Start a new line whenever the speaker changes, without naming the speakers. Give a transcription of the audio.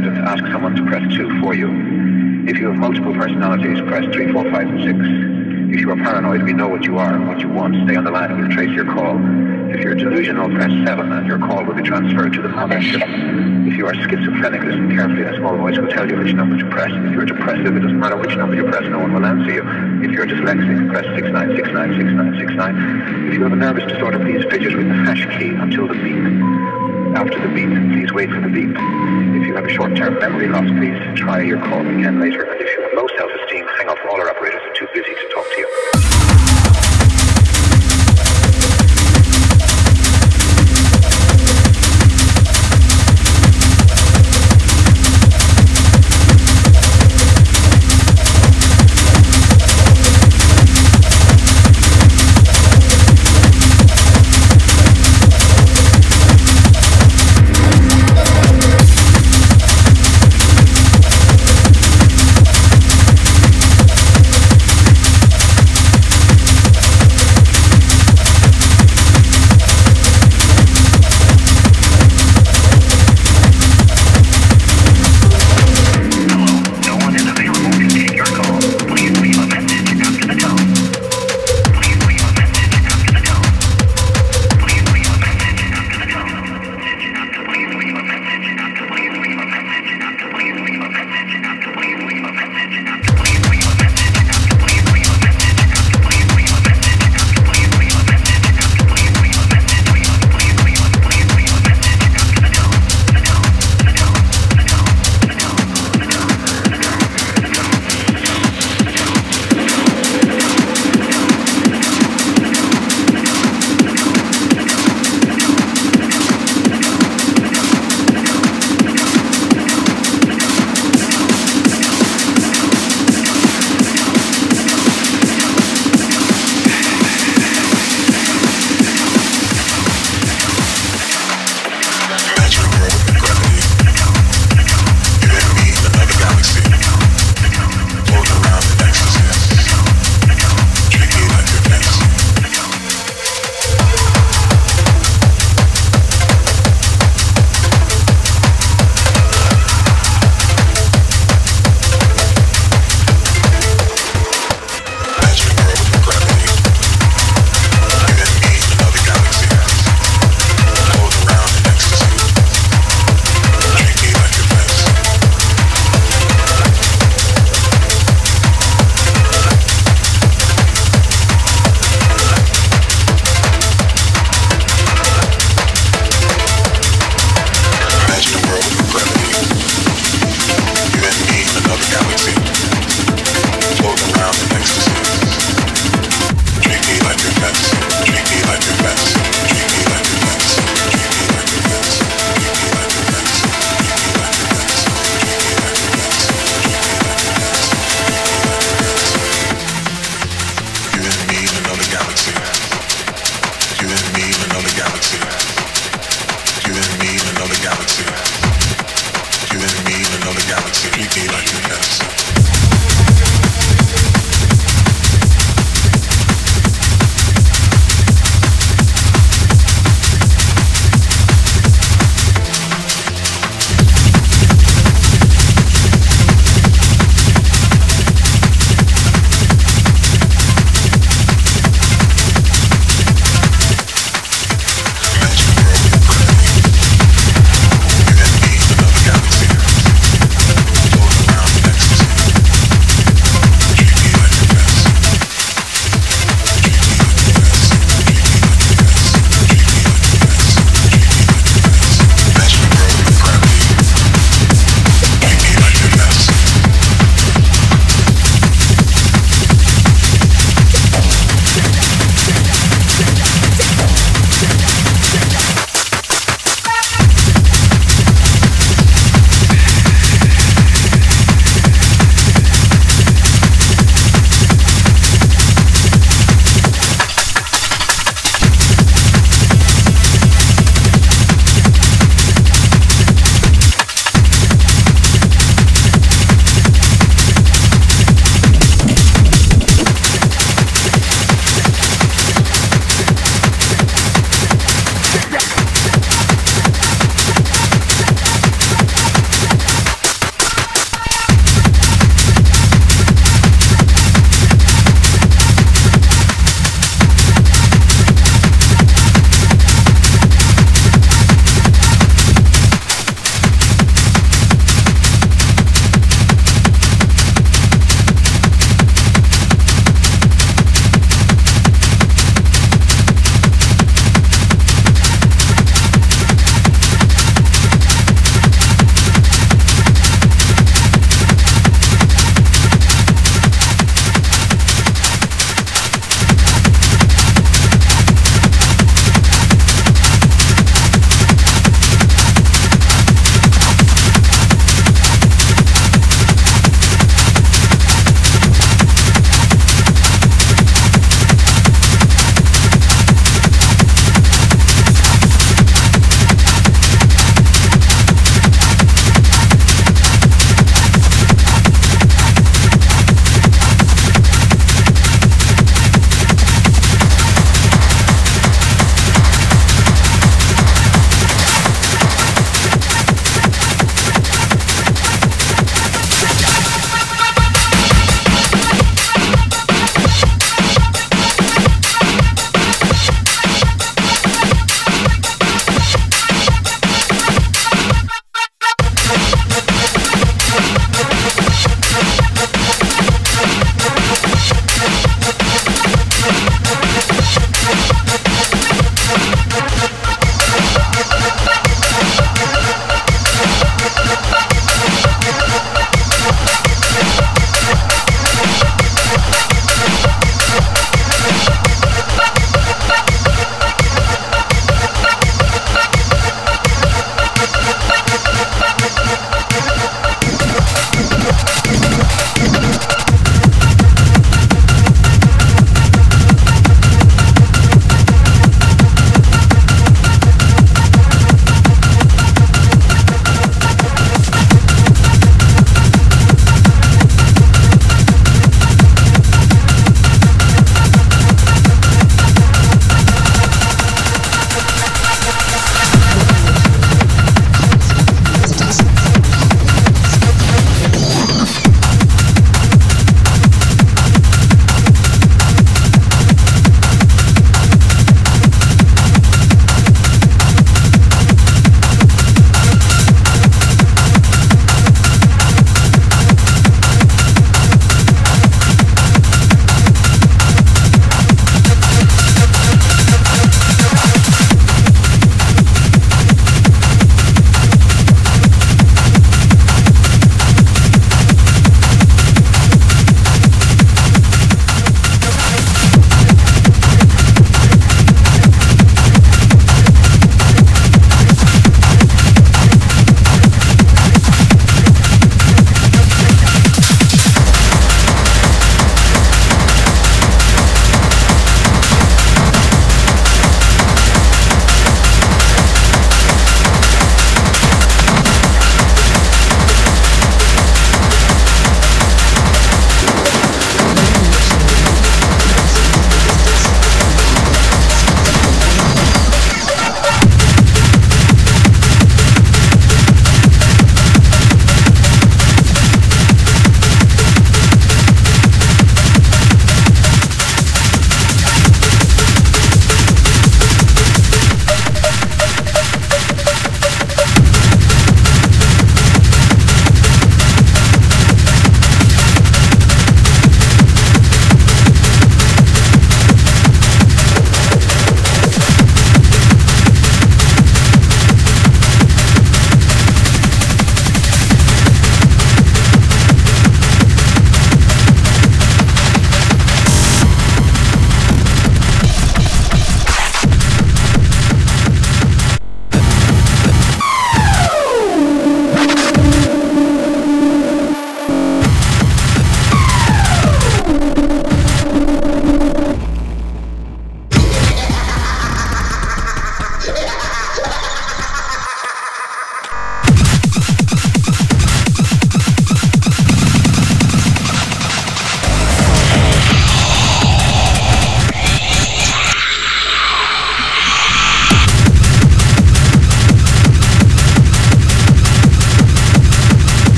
ask someone to press 2 for you. If you have multiple personalities, press 3, 4, 5, and 6. If you are paranoid, we know what you are and what you want. Stay on the line and we'll trace your call. If you're delusional, press 7 and your call will be transferred to the mothership. If you are schizophrenic, listen carefully a small voice will tell you which number to press. If you're depressive, it doesn't matter which number you press, no one will answer you. If you're dyslexic, press 69696969. If you have a nervous disorder, please fidget with the hash key until the beep. After the beep, please wait for the beep. If you have a short-term memory loss, please try your call again later. And if you have low self-esteem, hang up. All our operators are too busy to talk to you.